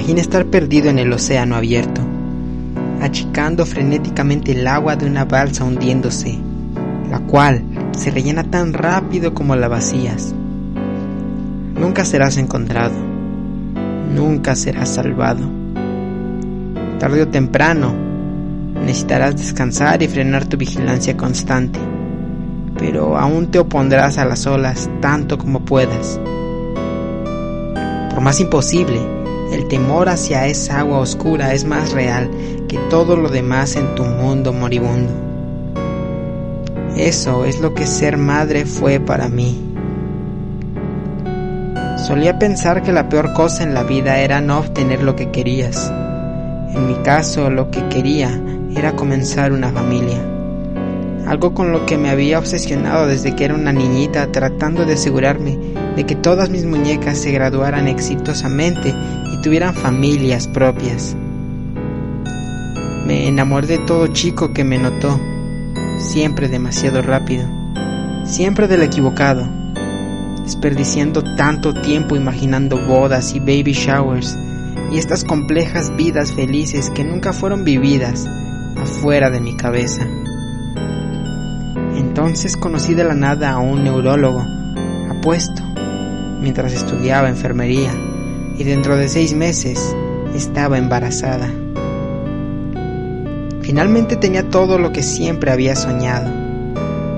Imagina estar perdido en el océano abierto, achicando frenéticamente el agua de una balsa hundiéndose, la cual se rellena tan rápido como la vacías. Nunca serás encontrado, nunca serás salvado. Tarde o temprano, necesitarás descansar y frenar tu vigilancia constante, pero aún te opondrás a las olas tanto como puedas. Por más imposible, el temor hacia esa agua oscura es más real que todo lo demás en tu mundo moribundo. Eso es lo que ser madre fue para mí. Solía pensar que la peor cosa en la vida era no obtener lo que querías. En mi caso, lo que quería era comenzar una familia. Algo con lo que me había obsesionado desde que era una niñita tratando de asegurarme de que todas mis muñecas se graduaran exitosamente tuvieran familias propias. Me enamoré de todo chico que me notó, siempre demasiado rápido, siempre del equivocado, desperdiciando tanto tiempo imaginando bodas y baby showers y estas complejas vidas felices que nunca fueron vividas afuera de mi cabeza. Entonces conocí de la nada a un neurólogo, apuesto, mientras estudiaba enfermería y dentro de seis meses estaba embarazada. Finalmente tenía todo lo que siempre había soñado,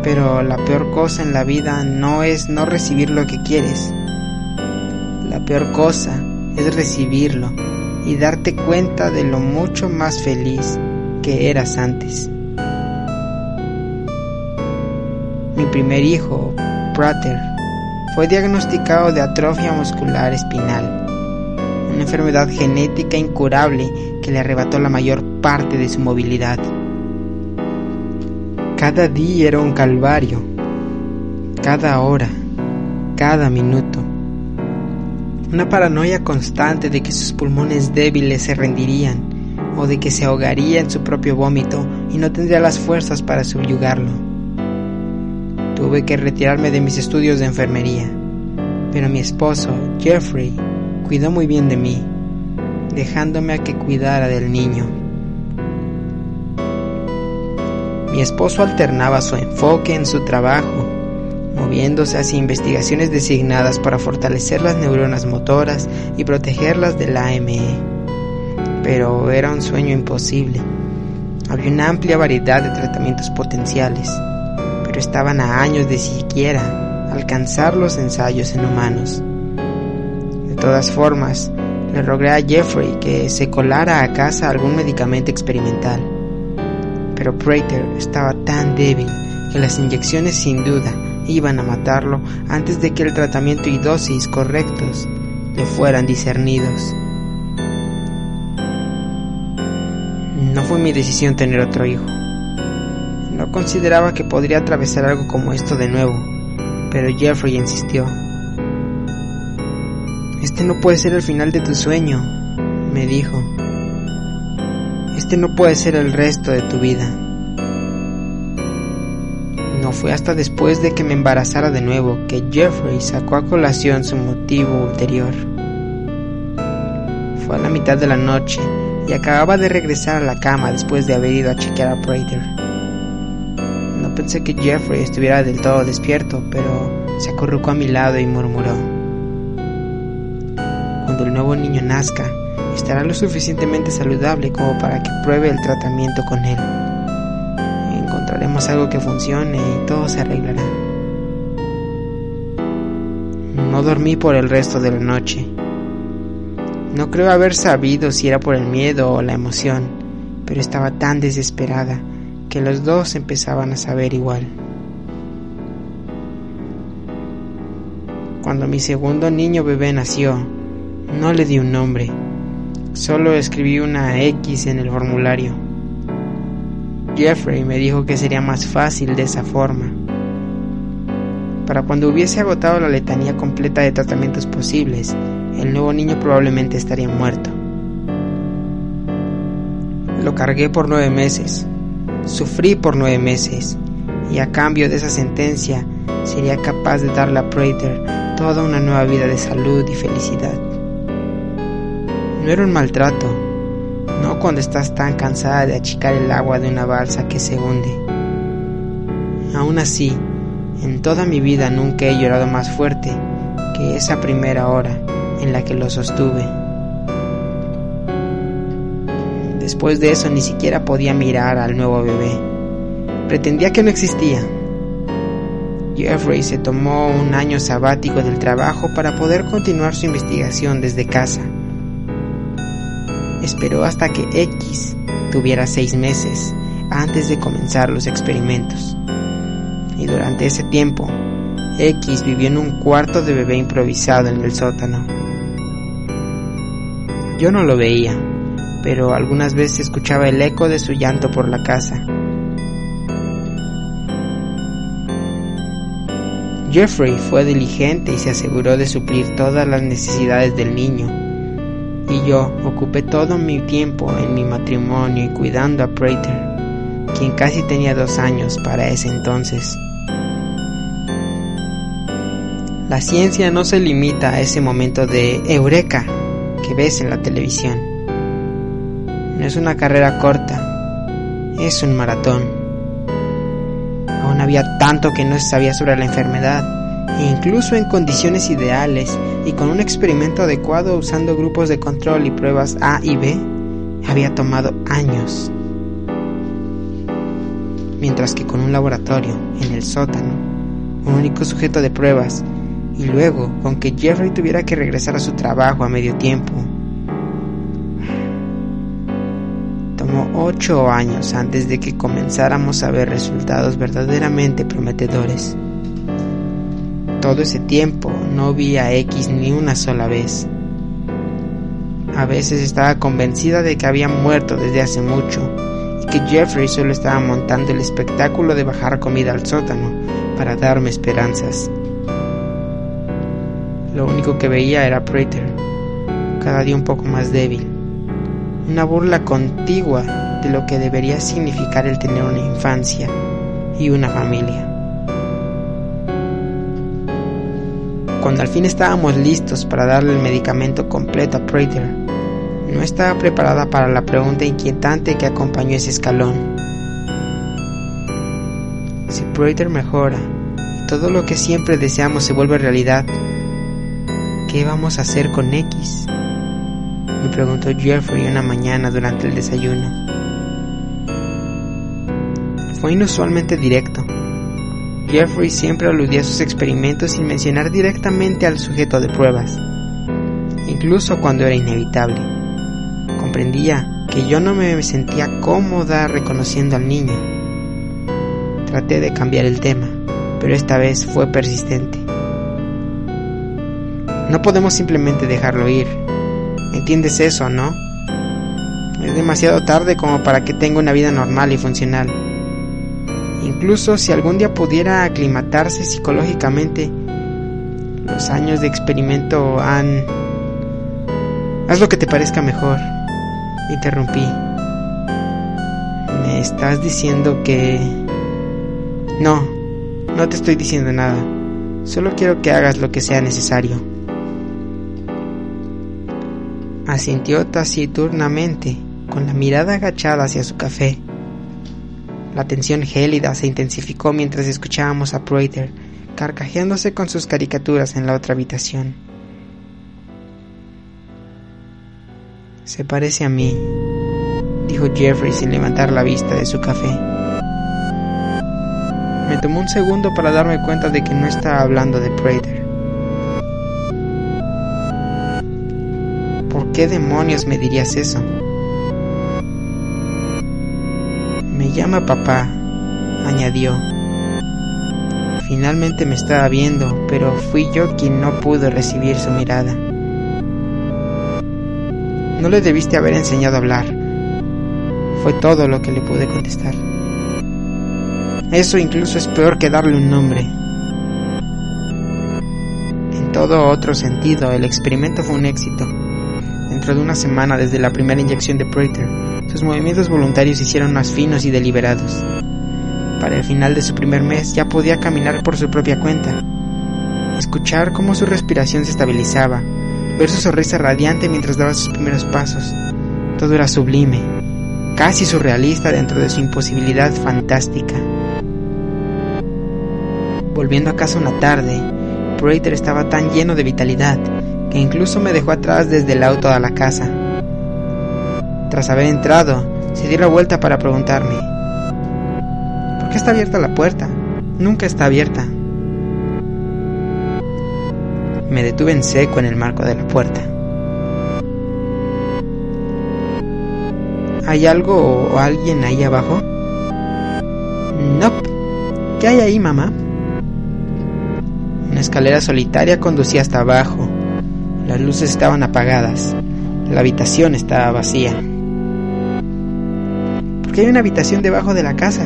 pero la peor cosa en la vida no es no recibir lo que quieres. La peor cosa es recibirlo y darte cuenta de lo mucho más feliz que eras antes. Mi primer hijo, Prater, fue diagnosticado de atrofia muscular espinal una enfermedad genética incurable que le arrebató la mayor parte de su movilidad. Cada día era un calvario, cada hora, cada minuto. Una paranoia constante de que sus pulmones débiles se rendirían o de que se ahogaría en su propio vómito y no tendría las fuerzas para subyugarlo. Tuve que retirarme de mis estudios de enfermería, pero mi esposo, Jeffrey, cuidó muy bien de mí, dejándome a que cuidara del niño. Mi esposo alternaba su enfoque en su trabajo, moviéndose hacia investigaciones designadas para fortalecer las neuronas motoras y protegerlas del AME. Pero era un sueño imposible. Había una amplia variedad de tratamientos potenciales, pero estaban a años de siquiera alcanzar los ensayos en humanos. Todas formas, le rogué a Jeffrey que se colara a casa algún medicamento experimental. Pero Prater estaba tan débil que las inyecciones sin duda iban a matarlo antes de que el tratamiento y dosis correctos le fueran discernidos. No fue mi decisión tener otro hijo. No consideraba que podría atravesar algo como esto de nuevo, pero Jeffrey insistió. Este no puede ser el final de tu sueño, me dijo. Este no puede ser el resto de tu vida. No fue hasta después de que me embarazara de nuevo que Jeffrey sacó a colación su motivo ulterior. Fue a la mitad de la noche y acababa de regresar a la cama después de haber ido a chequear a Prater. No pensé que Jeffrey estuviera del todo despierto, pero se acurrucó a mi lado y murmuró cuando el nuevo niño nazca, estará lo suficientemente saludable como para que pruebe el tratamiento con él. Encontraremos algo que funcione y todo se arreglará. No dormí por el resto de la noche. No creo haber sabido si era por el miedo o la emoción, pero estaba tan desesperada que los dos empezaban a saber igual. Cuando mi segundo niño bebé nació, no le di un nombre, solo escribí una X en el formulario. Jeffrey me dijo que sería más fácil de esa forma. Para cuando hubiese agotado la letanía completa de tratamientos posibles, el nuevo niño probablemente estaría muerto. Lo cargué por nueve meses, sufrí por nueve meses, y a cambio de esa sentencia sería capaz de darle a Prater toda una nueva vida de salud y felicidad. No era un maltrato, no cuando estás tan cansada de achicar el agua de una balsa que se hunde. Aún así, en toda mi vida nunca he llorado más fuerte que esa primera hora en la que lo sostuve. Después de eso ni siquiera podía mirar al nuevo bebé. Pretendía que no existía. Jeffrey se tomó un año sabático del trabajo para poder continuar su investigación desde casa. Esperó hasta que X tuviera seis meses antes de comenzar los experimentos. Y durante ese tiempo, X vivió en un cuarto de bebé improvisado en el sótano. Yo no lo veía, pero algunas veces escuchaba el eco de su llanto por la casa. Jeffrey fue diligente y se aseguró de suplir todas las necesidades del niño. Y yo ocupé todo mi tiempo en mi matrimonio y cuidando a Prater, quien casi tenía dos años para ese entonces. La ciencia no se limita a ese momento de eureka que ves en la televisión. No es una carrera corta, es un maratón. Aún había tanto que no se sabía sobre la enfermedad, e incluso en condiciones ideales y con un experimento adecuado usando grupos de control y pruebas A y B, había tomado años. Mientras que con un laboratorio en el sótano, un único sujeto de pruebas y luego con que Jeffrey tuviera que regresar a su trabajo a medio tiempo. Tomó ocho años antes de que comenzáramos a ver resultados verdaderamente prometedores. Todo ese tiempo no vi a X ni una sola vez. A veces estaba convencida de que había muerto desde hace mucho y que Jeffrey solo estaba montando el espectáculo de bajar comida al sótano para darme esperanzas. Lo único que veía era Prater, cada día un poco más débil. Una burla contigua de lo que debería significar el tener una infancia y una familia. Cuando al fin estábamos listos para darle el medicamento completo a Prater, no estaba preparada para la pregunta inquietante que acompañó ese escalón. Si Prater mejora y todo lo que siempre deseamos se vuelve realidad, ¿Qué vamos a hacer con X? Me preguntó Jeffrey una mañana durante el desayuno. Fue inusualmente directo. Jeffrey siempre aludía a sus experimentos sin mencionar directamente al sujeto de pruebas, incluso cuando era inevitable. Comprendía que yo no me sentía cómoda reconociendo al niño. Traté de cambiar el tema, pero esta vez fue persistente. No podemos simplemente dejarlo ir. ¿Entiendes eso, no? Es demasiado tarde como para que tenga una vida normal y funcional. Incluso si algún día pudiera aclimatarse psicológicamente, los años de experimento han... Haz lo que te parezca mejor. Interrumpí. ¿Me estás diciendo que... No, no te estoy diciendo nada. Solo quiero que hagas lo que sea necesario asintió taciturnamente, con la mirada agachada hacia su café. La tensión gélida se intensificó mientras escuchábamos a Prater carcajeándose con sus caricaturas en la otra habitación. Se parece a mí, dijo Jeffrey sin levantar la vista de su café. Me tomó un segundo para darme cuenta de que no estaba hablando de Prater. qué demonios me dirías eso? Llama papá, añadió. Finalmente me estaba viendo, pero fui yo quien no pudo recibir su mirada. No le debiste haber enseñado a hablar. Fue todo lo que le pude contestar. Eso incluso es peor que darle un nombre. En todo otro sentido, el experimento fue un éxito. Dentro de una semana desde la primera inyección de Prater, sus movimientos voluntarios se hicieron más finos y deliberados. Para el final de su primer mes ya podía caminar por su propia cuenta, escuchar cómo su respiración se estabilizaba, ver su sonrisa radiante mientras daba sus primeros pasos. Todo era sublime, casi surrealista dentro de su imposibilidad fantástica. Volviendo a casa una tarde, Prater estaba tan lleno de vitalidad que incluso me dejó atrás desde el auto a la casa. Tras haber entrado, se dio la vuelta para preguntarme, ¿por qué está abierta la puerta? Nunca está abierta. Me detuve en seco en el marco de la puerta. ¿Hay algo o alguien ahí abajo? No. ¿Qué hay ahí, mamá? Una escalera solitaria conducía hasta abajo. Luces estaban apagadas. La habitación estaba vacía. ¿Por qué hay una habitación debajo de la casa?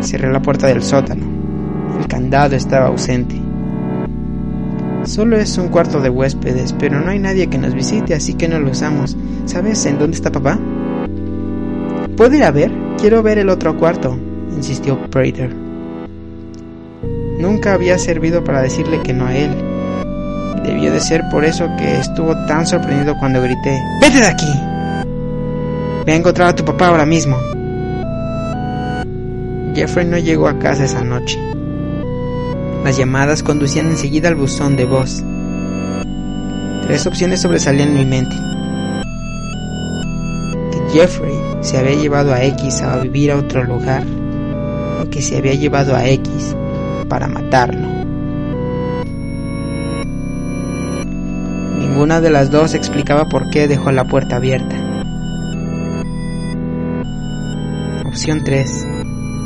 Cerré la puerta del sótano. El candado estaba ausente. Solo es un cuarto de huéspedes, pero no hay nadie que nos visite, así que no lo usamos. ¿Sabes en dónde está papá? ¿Puedo ir a ver? Quiero ver el otro cuarto, insistió Prater. Nunca había servido para decirle que no a él. Debió de ser por eso que estuvo tan sorprendido cuando grité, ¡Vete de aquí! Ve a encontrar a tu papá ahora mismo. Jeffrey no llegó a casa esa noche. Las llamadas conducían enseguida al buzón de voz. Tres opciones sobresalían en mi mente. Que Jeffrey se había llevado a X a vivir a otro lugar, o que se había llevado a X para matarlo. Ninguna de las dos explicaba por qué dejó la puerta abierta. Opción 3.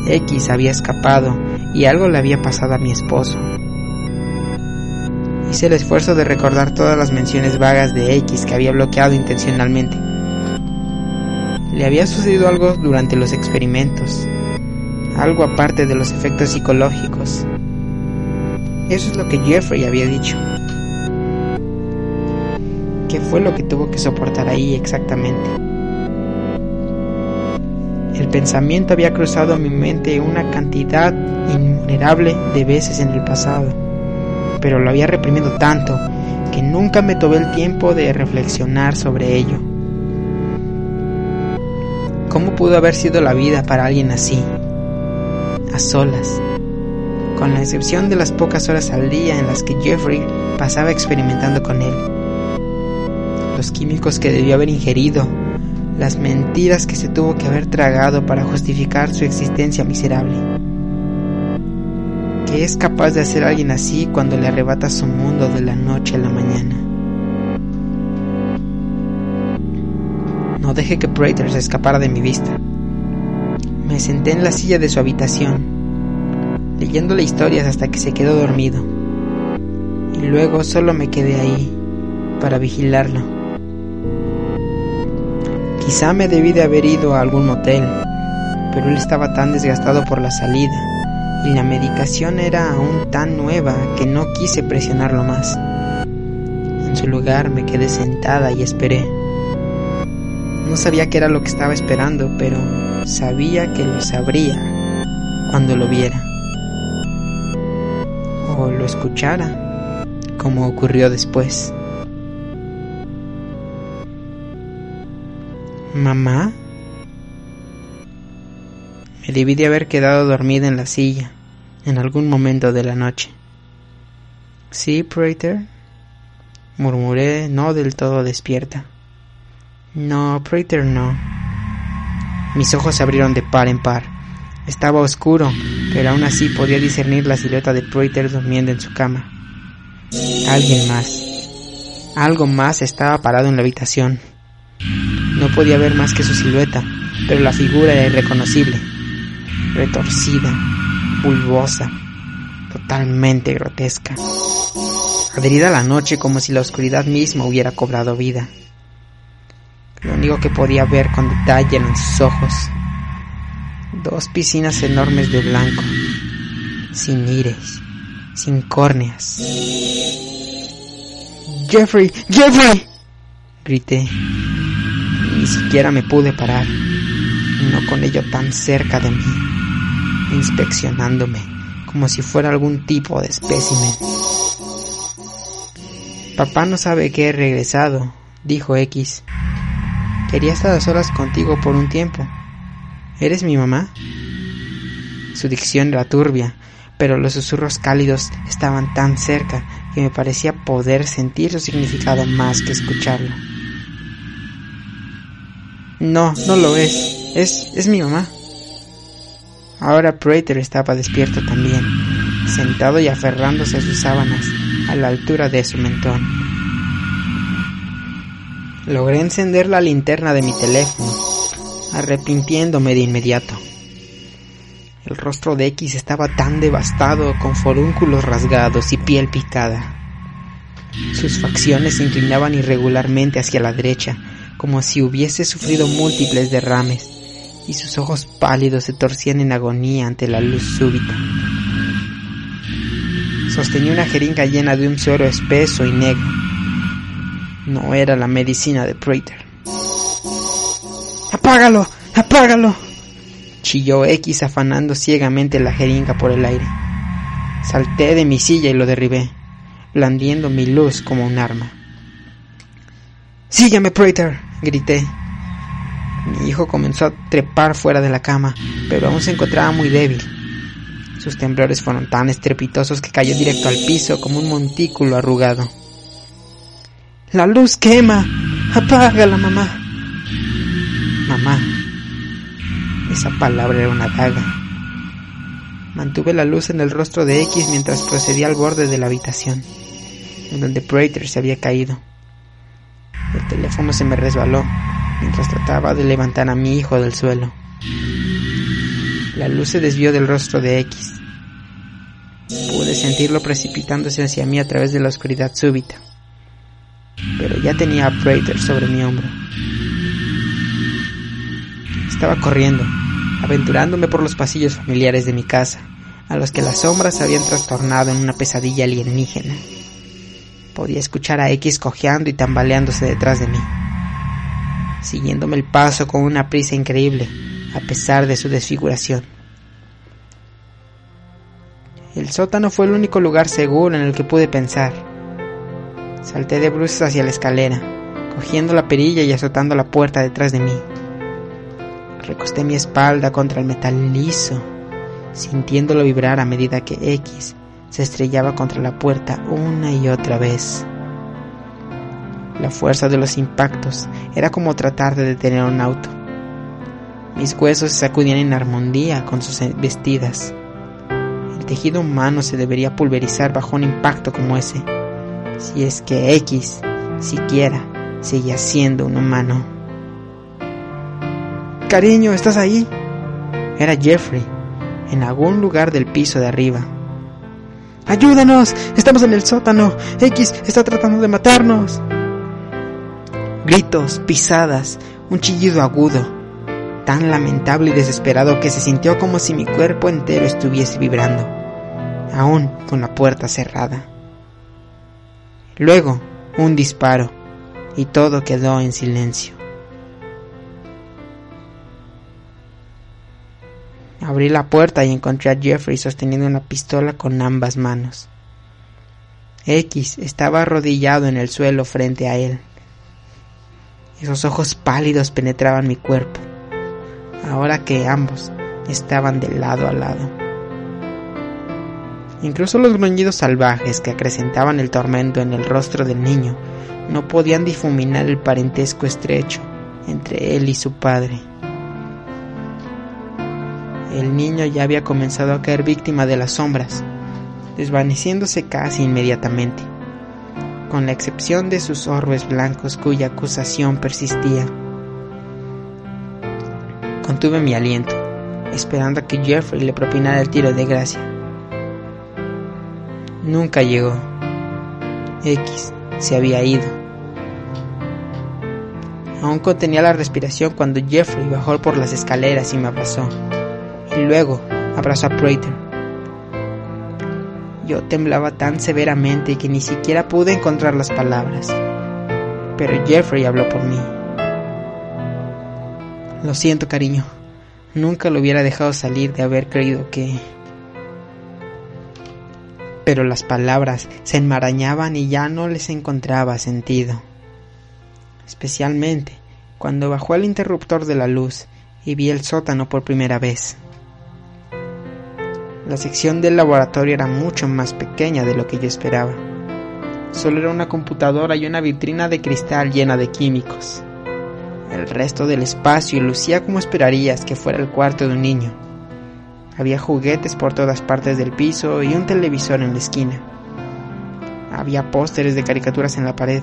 X había escapado y algo le había pasado a mi esposo. Hice el esfuerzo de recordar todas las menciones vagas de X que había bloqueado intencionalmente. Le había sucedido algo durante los experimentos, algo aparte de los efectos psicológicos. Eso es lo que Jeffrey había dicho. ¿Qué fue lo que tuvo que soportar ahí exactamente? El pensamiento había cruzado mi mente una cantidad innumerable de veces en el pasado, pero lo había reprimido tanto que nunca me tomé el tiempo de reflexionar sobre ello. ¿Cómo pudo haber sido la vida para alguien así? A solas, con la excepción de las pocas horas al día en las que Jeffrey pasaba experimentando con él. Los químicos que debió haber ingerido, las mentiras que se tuvo que haber tragado para justificar su existencia miserable. ¿Qué es capaz de hacer alguien así cuando le arrebata su mundo de la noche a la mañana? No dejé que Prater se escapara de mi vista. Me senté en la silla de su habitación, leyéndole historias hasta que se quedó dormido. Y luego solo me quedé ahí para vigilarlo. Quizá me debí de haber ido a algún motel, pero él estaba tan desgastado por la salida y la medicación era aún tan nueva que no quise presionarlo más. En su lugar me quedé sentada y esperé. No sabía qué era lo que estaba esperando, pero sabía que lo sabría cuando lo viera. O lo escuchara, como ocurrió después. ¿Mamá? Me debí de haber quedado dormida en la silla en algún momento de la noche. Sí, Prater, murmuré, no del todo despierta. No, Prater, no. Mis ojos se abrieron de par en par. Estaba oscuro, pero aún así podía discernir la silueta de Prater durmiendo en su cama. Alguien más. Algo más estaba parado en la habitación. No podía ver más que su silueta, pero la figura era irreconocible, retorcida, bulbosa, totalmente grotesca, adherida a la noche como si la oscuridad misma hubiera cobrado vida. Lo único que podía ver con detalle eran sus ojos, dos piscinas enormes de blanco, sin iris, sin córneas. Jeffrey, Jeffrey, grité. Ni siquiera me pude parar, no con ello tan cerca de mí, inspeccionándome como si fuera algún tipo de espécimen. Papá no sabe que he regresado, dijo X. Quería estar a solas contigo por un tiempo. ¿Eres mi mamá? Su dicción era turbia, pero los susurros cálidos estaban tan cerca que me parecía poder sentir su significado más que escucharlo. No, no lo es. Es, es mi mamá. Ahora Prater estaba despierto también, sentado y aferrándose a sus sábanas, a la altura de su mentón. Logré encender la linterna de mi teléfono, arrepintiéndome de inmediato. El rostro de X estaba tan devastado, con forúnculos rasgados y piel picada. Sus facciones se inclinaban irregularmente hacia la derecha, como si hubiese sufrido múltiples derrames, y sus ojos pálidos se torcían en agonía ante la luz súbita. Sostenía una jeringa llena de un suero espeso y negro. No era la medicina de Prater. ¡Apágalo! ¡Apágalo! chilló X afanando ciegamente la jeringa por el aire. Salté de mi silla y lo derribé, blandiendo mi luz como un arma. Sígueme, Prater, grité. Mi hijo comenzó a trepar fuera de la cama, pero aún se encontraba muy débil. Sus temblores fueron tan estrepitosos que cayó directo al piso como un montículo arrugado. La luz quema. Apágala, mamá. Mamá. Esa palabra era una daga. Mantuve la luz en el rostro de X mientras procedía al borde de la habitación, en donde Prater se había caído. El teléfono se me resbaló mientras trataba de levantar a mi hijo del suelo. La luz se desvió del rostro de X. Pude sentirlo precipitándose hacia mí a través de la oscuridad súbita. Pero ya tenía a Prater sobre mi hombro. Estaba corriendo, aventurándome por los pasillos familiares de mi casa, a los que las sombras habían trastornado en una pesadilla alienígena. Podía escuchar a X cojeando y tambaleándose detrás de mí, siguiéndome el paso con una prisa increíble, a pesar de su desfiguración. El sótano fue el único lugar seguro en el que pude pensar. Salté de bruces hacia la escalera, cogiendo la perilla y azotando la puerta detrás de mí. Recosté mi espalda contra el metal liso, sintiéndolo vibrar a medida que X se estrellaba contra la puerta una y otra vez. La fuerza de los impactos era como tratar de detener un auto. Mis huesos se sacudían en armonía con sus vestidas. El tejido humano se debería pulverizar bajo un impacto como ese, si es que X siquiera seguía siendo un humano. Cariño, ¿estás ahí? Era Jeffrey, en algún lugar del piso de arriba. ¡Ayúdanos! ¡Estamos en el sótano! ¡X está tratando de matarnos! Gritos, pisadas, un chillido agudo, tan lamentable y desesperado que se sintió como si mi cuerpo entero estuviese vibrando, aún con la puerta cerrada. Luego, un disparo, y todo quedó en silencio. Abrí la puerta y encontré a Jeffrey sosteniendo una pistola con ambas manos. X estaba arrodillado en el suelo frente a él. Esos ojos pálidos penetraban mi cuerpo, ahora que ambos estaban de lado a lado. Incluso los gruñidos salvajes que acrecentaban el tormento en el rostro del niño no podían difuminar el parentesco estrecho entre él y su padre. El niño ya había comenzado a caer víctima de las sombras, desvaneciéndose casi inmediatamente, con la excepción de sus orbes blancos cuya acusación persistía. Contuve mi aliento esperando a que Jeffrey le propinara el tiro de gracia. Nunca llegó. X se había ido. Aún contenía la respiración cuando Jeffrey bajó por las escaleras y me abrazó. Y luego abrazó a Prater. Yo temblaba tan severamente que ni siquiera pude encontrar las palabras. Pero Jeffrey habló por mí. Lo siento, cariño. Nunca lo hubiera dejado salir de haber creído que... Pero las palabras se enmarañaban y ya no les encontraba sentido. Especialmente cuando bajó el interruptor de la luz y vi el sótano por primera vez. La sección del laboratorio era mucho más pequeña de lo que yo esperaba. Solo era una computadora y una vitrina de cristal llena de químicos. El resto del espacio lucía como esperarías que fuera el cuarto de un niño. Había juguetes por todas partes del piso y un televisor en la esquina. Había pósteres de caricaturas en la pared,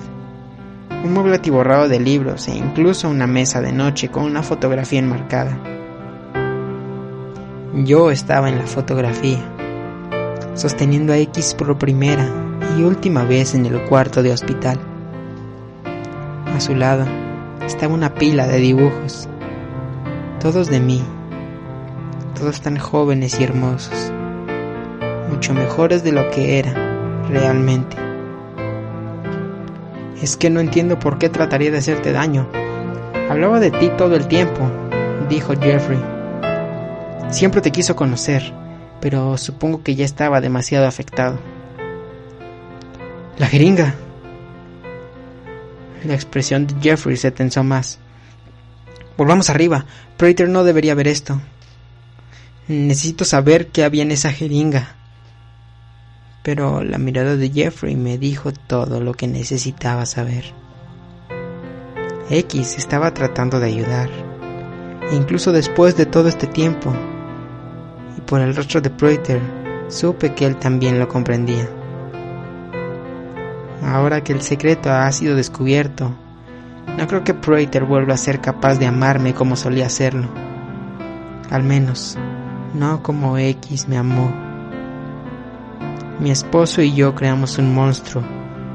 un mueble atiborrado de libros e incluso una mesa de noche con una fotografía enmarcada. Yo estaba en la fotografía, sosteniendo a X por primera y última vez en el cuarto de hospital. A su lado estaba una pila de dibujos, todos de mí, todos tan jóvenes y hermosos, mucho mejores de lo que eran realmente. Es que no entiendo por qué trataría de hacerte daño. Hablaba de ti todo el tiempo, dijo Jeffrey. Siempre te quiso conocer, pero supongo que ya estaba demasiado afectado. La jeringa. La expresión de Jeffrey se tensó más. Volvamos arriba. Prater no debería ver esto. Necesito saber qué había en esa jeringa. Pero la mirada de Jeffrey me dijo todo lo que necesitaba saber. X estaba tratando de ayudar. Incluso después de todo este tiempo, por el rostro de Prater, supe que él también lo comprendía. Ahora que el secreto ha sido descubierto, no creo que Prater vuelva a ser capaz de amarme como solía hacerlo. Al menos, no como X me amó. Mi esposo y yo creamos un monstruo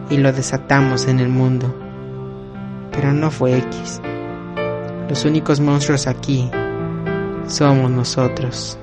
y lo desatamos en el mundo. Pero no fue X. Los únicos monstruos aquí somos nosotros.